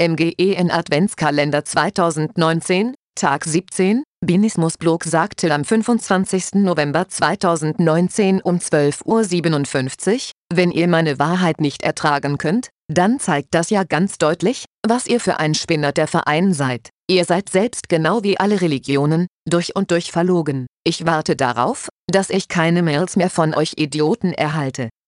MGEN Adventskalender 2019, Tag 17, Binismus-Blog sagte am 25. November 2019 um 12.57 Uhr, wenn ihr meine Wahrheit nicht ertragen könnt, dann zeigt das ja ganz deutlich, was ihr für ein Spinner der Verein seid. Ihr seid selbst genau wie alle Religionen, durch und durch verlogen. Ich warte darauf, dass ich keine Mails mehr von euch Idioten erhalte.